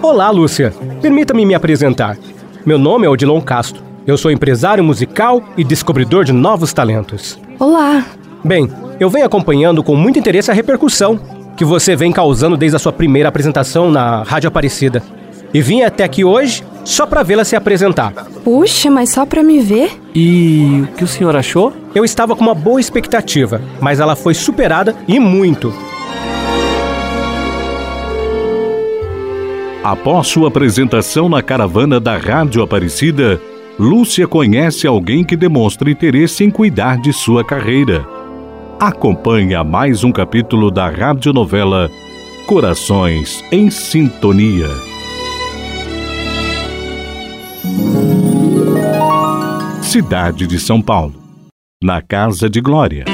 Olá, Lúcia. Permita-me me apresentar. Meu nome é Odilon Castro. Eu sou empresário musical e descobridor de novos talentos. Olá. Bem, eu venho acompanhando com muito interesse a repercussão que você vem causando desde a sua primeira apresentação na Rádio Aparecida. E vim até aqui hoje só para vê-la se apresentar. Puxa, mas só para me ver? E o que o senhor achou? Eu estava com uma boa expectativa, mas ela foi superada e muito. Após sua apresentação na caravana da Rádio Aparecida, Lúcia conhece alguém que demonstra interesse em cuidar de sua carreira. Acompanhe mais um capítulo da radionovela Corações em Sintonia. Cidade de São Paulo. Na Casa de Glória.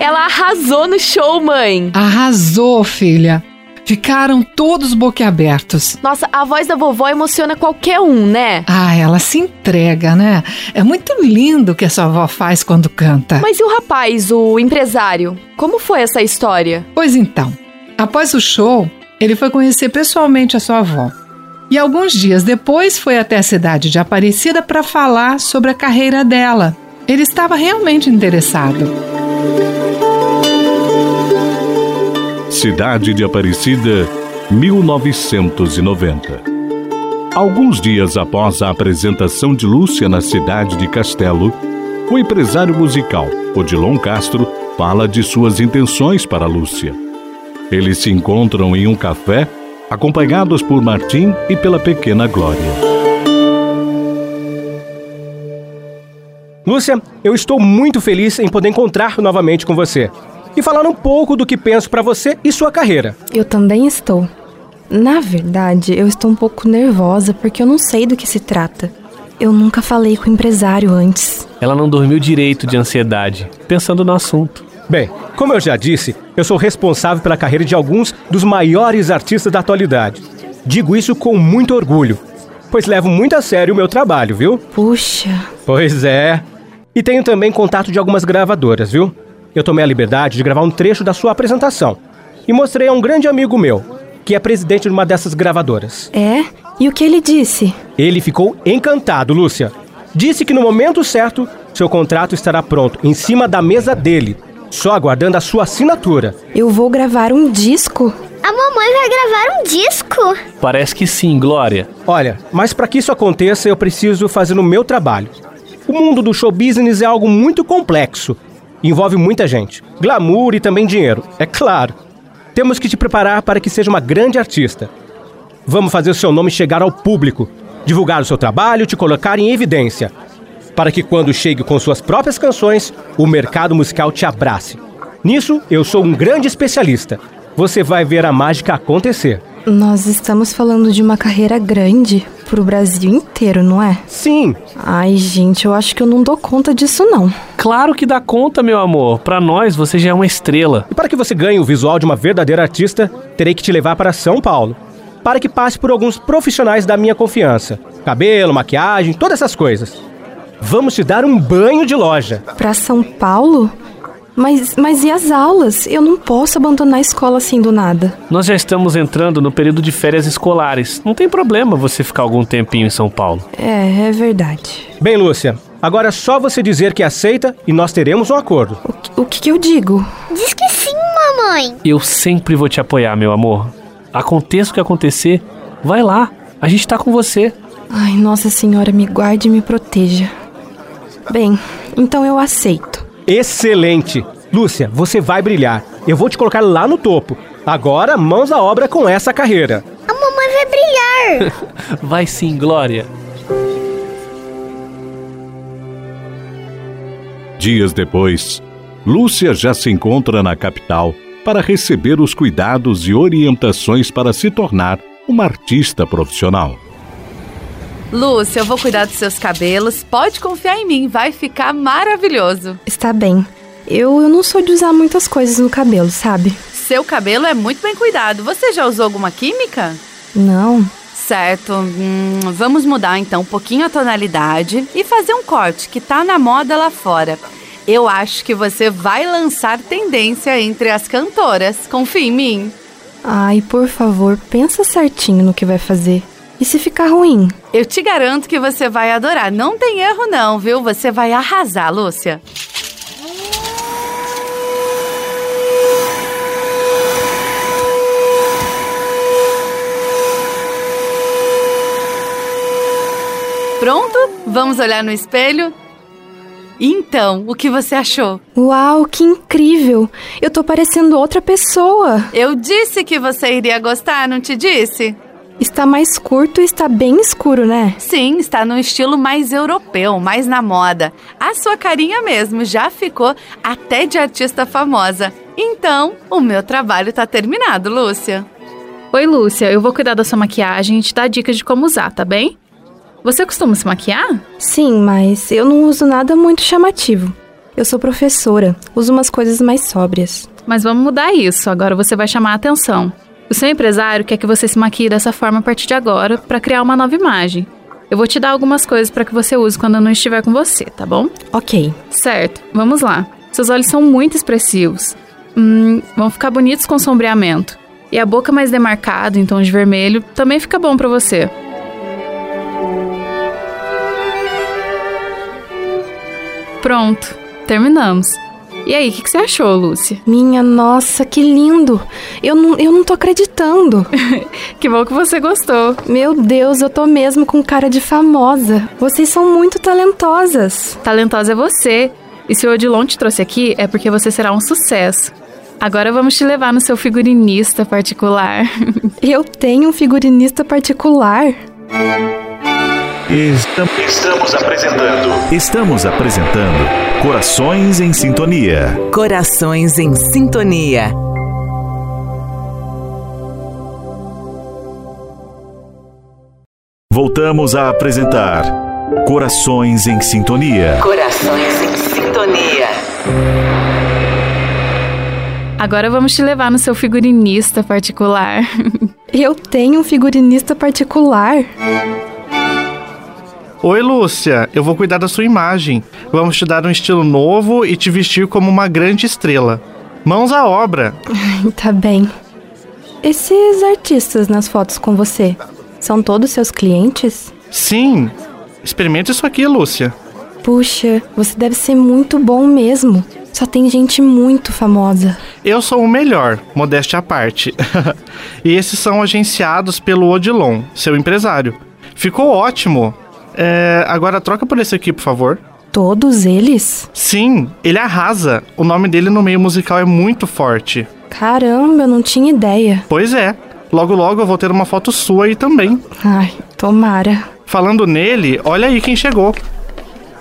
Ela arrasou no show, mãe. Arrasou, filha. Ficaram todos boquiabertos. Nossa, a voz da vovó emociona qualquer um, né? Ah, ela se entrega, né? É muito lindo o que a sua avó faz quando canta. Mas e o rapaz, o empresário? Como foi essa história? Pois então, após o show, ele foi conhecer pessoalmente a sua avó. E alguns dias depois foi até a cidade de Aparecida para falar sobre a carreira dela. Ele estava realmente interessado. Cidade de Aparecida, 1990. Alguns dias após a apresentação de Lúcia na cidade de Castelo, o empresário musical Odilon Castro fala de suas intenções para Lúcia. Eles se encontram em um café, acompanhados por Martim e pela pequena Glória. Lúcia, eu estou muito feliz em poder encontrar novamente com você e falar um pouco do que penso para você e sua carreira. Eu também estou. Na verdade, eu estou um pouco nervosa porque eu não sei do que se trata. Eu nunca falei com o empresário antes. Ela não dormiu direito de ansiedade, pensando no assunto. Bem, como eu já disse, eu sou responsável pela carreira de alguns dos maiores artistas da atualidade. Digo isso com muito orgulho, pois levo muito a sério o meu trabalho, viu? Puxa. Pois é. E tenho também contato de algumas gravadoras, viu? Eu tomei a liberdade de gravar um trecho da sua apresentação e mostrei a um grande amigo meu, que é presidente de uma dessas gravadoras. É? E o que ele disse? Ele ficou encantado, Lúcia. Disse que no momento certo, seu contrato estará pronto, em cima da mesa dele, só aguardando a sua assinatura. Eu vou gravar um disco? A mamãe vai gravar um disco? Parece que sim, Glória. Olha, mas para que isso aconteça, eu preciso fazer o meu trabalho. O mundo do show business é algo muito complexo. Envolve muita gente, glamour e também dinheiro, é claro. Temos que te preparar para que seja uma grande artista. Vamos fazer o seu nome chegar ao público, divulgar o seu trabalho, te colocar em evidência, para que quando chegue com suas próprias canções, o mercado musical te abrace. Nisso, eu sou um grande especialista. Você vai ver a mágica acontecer. Nós estamos falando de uma carreira grande pro Brasil inteiro, não é? Sim. Ai, gente, eu acho que eu não dou conta disso não. Claro que dá conta, meu amor. Para nós você já é uma estrela. E para que você ganhe o visual de uma verdadeira artista, terei que te levar para São Paulo. Para que passe por alguns profissionais da minha confiança. Cabelo, maquiagem, todas essas coisas. Vamos te dar um banho de loja. Para São Paulo? Mas, mas e as aulas? Eu não posso abandonar a escola assim do nada. Nós já estamos entrando no período de férias escolares. Não tem problema você ficar algum tempinho em São Paulo. É, é verdade. Bem, Lúcia, agora é só você dizer que aceita e nós teremos um acordo. O que, o que, que eu digo? Diz que sim, mamãe. Eu sempre vou te apoiar, meu amor. Aconteça o que acontecer, vai lá. A gente tá com você. Ai, Nossa Senhora, me guarde e me proteja. Bem, então eu aceito. Excelente! Lúcia, você vai brilhar. Eu vou te colocar lá no topo. Agora, mãos à obra com essa carreira. A mamãe vai brilhar. Vai sim, Glória. Dias depois, Lúcia já se encontra na capital para receber os cuidados e orientações para se tornar uma artista profissional. Lúcia, eu vou cuidar dos seus cabelos. Pode confiar em mim, vai ficar maravilhoso. Está bem. Eu, eu não sou de usar muitas coisas no cabelo, sabe? Seu cabelo é muito bem cuidado. Você já usou alguma química? Não. Certo. Hum, vamos mudar então um pouquinho a tonalidade e fazer um corte que tá na moda lá fora. Eu acho que você vai lançar tendência entre as cantoras. Confia em mim. Ai, por favor, pensa certinho no que vai fazer. E se ficar ruim? Eu te garanto que você vai adorar. Não tem erro não, viu? Você vai arrasar, Lúcia. Pronto? Vamos olhar no espelho? Então, o que você achou? Uau, que incrível! Eu tô parecendo outra pessoa. Eu disse que você iria gostar, não te disse? Está mais curto e está bem escuro, né? Sim, está no estilo mais europeu, mais na moda. A sua carinha mesmo já ficou até de artista famosa. Então, o meu trabalho tá terminado, Lúcia. Oi, Lúcia, eu vou cuidar da sua maquiagem e te dar dicas de como usar, tá bem? Você costuma se maquiar? Sim, mas eu não uso nada muito chamativo. Eu sou professora, uso umas coisas mais sóbrias. Mas vamos mudar isso, agora você vai chamar a atenção. O seu empresário quer que você se maquie dessa forma a partir de agora para criar uma nova imagem. Eu vou te dar algumas coisas para que você use quando eu não estiver com você, tá bom? Ok. Certo, vamos lá. Seus olhos são muito expressivos. Hum, vão ficar bonitos com sombreamento. E a boca mais demarcada, em tom de vermelho, também fica bom para você. Pronto, terminamos. E aí, o que, que você achou, Lúcia? Minha nossa, que lindo! Eu não, eu não tô acreditando. Que bom que você gostou. Meu Deus, eu tô mesmo com cara de famosa. Vocês são muito talentosas. Talentosa é você. E se o Odilon te trouxe aqui, é porque você será um sucesso. Agora vamos te levar no seu figurinista particular. Eu tenho um figurinista particular. Estamos, apresentando. Estamos apresentando Corações em Sintonia. Corações em Sintonia. Voltamos a apresentar Corações em Sintonia. Corações em Sintonia. Agora vamos te levar no seu figurinista particular. Eu tenho um figurinista particular. Oi, Lúcia. Eu vou cuidar da sua imagem. Vamos te dar um estilo novo e te vestir como uma grande estrela. Mãos à obra. Tá bem. Esses artistas nas fotos com você, são todos seus clientes? Sim. Experimenta isso aqui, Lúcia. Puxa, você deve ser muito bom mesmo. Só tem gente muito famosa. Eu sou o melhor, modéstia à parte. e esses são agenciados pelo Odilon, seu empresário. Ficou ótimo. É, agora troca por esse aqui, por favor. Todos eles? Sim, ele arrasa. O nome dele no meio musical é muito forte. Caramba, eu não tinha ideia. Pois é. Logo logo eu vou ter uma foto sua aí também. Ai, tomara. Falando nele, olha aí quem chegou.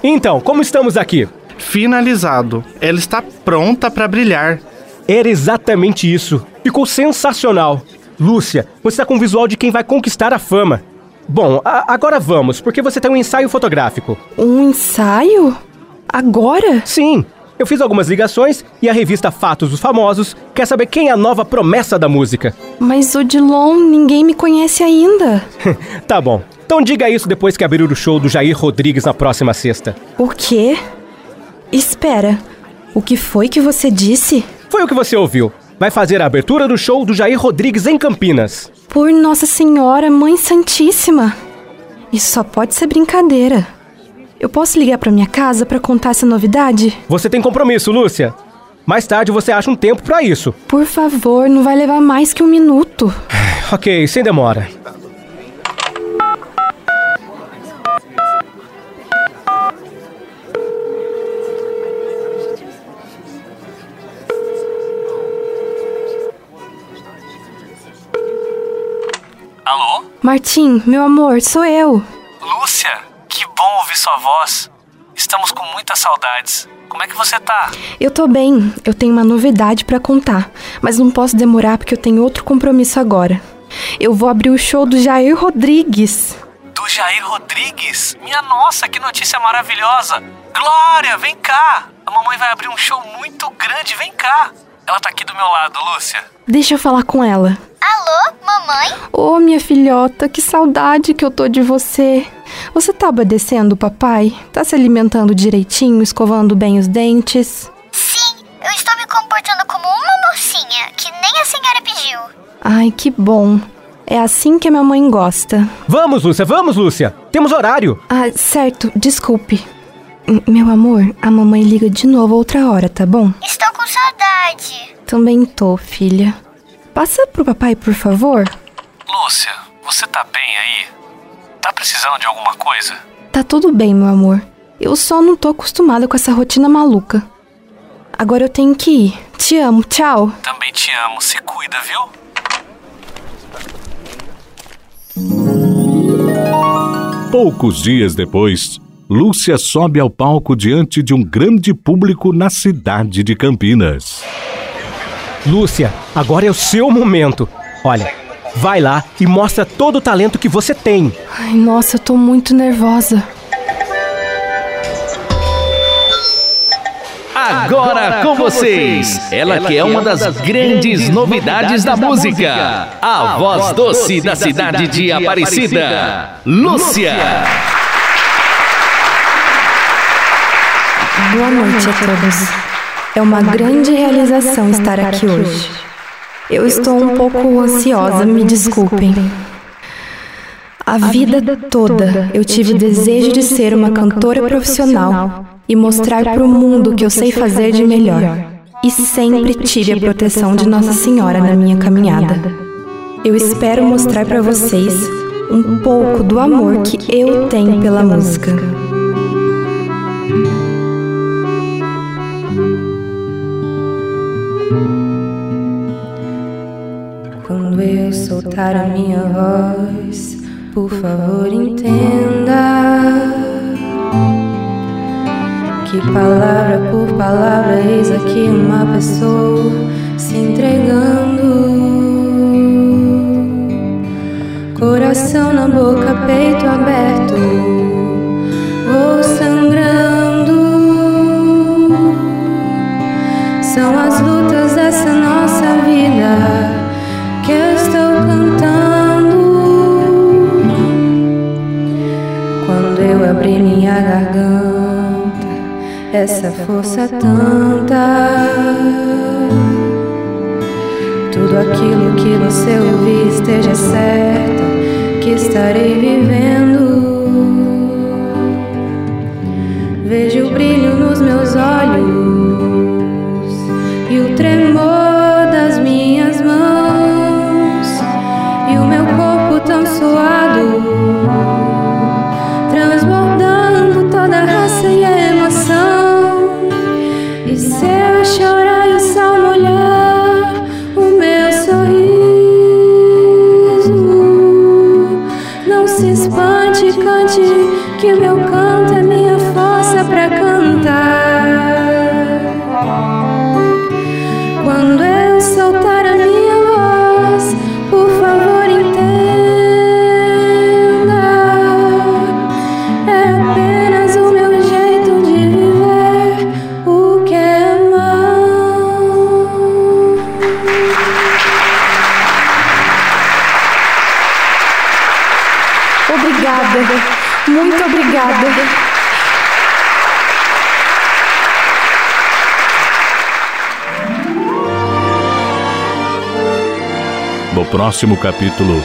Então, como estamos aqui? Finalizado. Ela está pronta para brilhar. Era exatamente isso. Ficou sensacional. Lúcia, você está com o visual de quem vai conquistar a fama. Bom, agora vamos, porque você tem um ensaio fotográfico. Um ensaio? Agora? Sim, eu fiz algumas ligações e a revista Fatos dos Famosos quer saber quem é a nova promessa da música. Mas Odilon, ninguém me conhece ainda. tá bom, então diga isso depois que abrir o show do Jair Rodrigues na próxima sexta. O quê? Espera, o que foi que você disse? Foi o que você ouviu. Vai fazer a abertura do show do Jair Rodrigues em Campinas. Por Nossa Senhora, Mãe Santíssima. Isso só pode ser brincadeira. Eu posso ligar pra minha casa pra contar essa novidade? Você tem compromisso, Lúcia. Mais tarde você acha um tempo pra isso. Por favor, não vai levar mais que um minuto. Ok, sem demora. Martim, meu amor, sou eu. Lúcia, que bom ouvir sua voz. Estamos com muitas saudades. Como é que você tá? Eu tô bem. Eu tenho uma novidade para contar, mas não posso demorar porque eu tenho outro compromisso agora. Eu vou abrir o show do Jair Rodrigues. Do Jair Rodrigues? Minha nossa, que notícia maravilhosa! Glória, vem cá! A mamãe vai abrir um show muito grande, vem cá! Ela tá aqui do meu lado, Lúcia. Deixa eu falar com ela. Alô, mamãe? Ô, oh, minha filhota, que saudade que eu tô de você. Você tá obedecendo papai? Tá se alimentando direitinho, escovando bem os dentes? Sim, eu estou me comportando como uma mocinha, que nem a senhora pediu. Ai, que bom. É assim que a minha mãe gosta. Vamos, Lúcia, vamos, Lúcia. Temos horário. Ah, certo, desculpe. Meu amor, a mamãe liga de novo outra hora, tá bom? Estou com saudade. Também tô, filha. Passa pro papai, por favor. Lúcia, você tá bem aí? Tá precisando de alguma coisa? Tá tudo bem, meu amor. Eu só não tô acostumada com essa rotina maluca. Agora eu tenho que ir. Te amo, tchau. Também te amo. Se cuida, viu? Poucos dias depois, Lúcia sobe ao palco diante de um grande público na cidade de Campinas. Lúcia, agora é o seu momento. Olha, vai lá e mostra todo o talento que você tem. Ai, nossa, eu tô muito nervosa. Agora com vocês, ela que é uma das grandes novidades da música, a voz doce da cidade de Aparecida, Lúcia. Boa noite a todos. É uma grande realização estar aqui hoje. Eu estou um pouco ansiosa, me desculpem. A vida toda eu tive o desejo de ser uma cantora profissional e mostrar para o mundo o que eu sei fazer de melhor. E sempre tive a proteção de Nossa Senhora na minha caminhada. Eu espero mostrar para vocês um pouco do amor que eu tenho pela música. Soltar a minha voz, por favor entenda que palavra por palavra eis aqui uma pessoa se entregando. Coração na boca, peito aberto, garganta, essa força tanta. Tudo aquilo que você ouvir esteja certa que estarei vivendo. Vejo o brilho nos meus olhos e o tremor das minhas mãos e o meu corpo tão suado, próximo capítulo,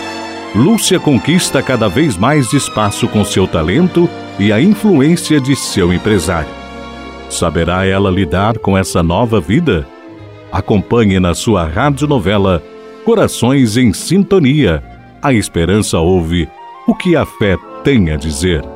Lúcia conquista cada vez mais espaço com seu talento e a influência de seu empresário. Saberá ela lidar com essa nova vida? Acompanhe na sua radionovela Corações em Sintonia. A esperança ouve o que a fé tem a dizer.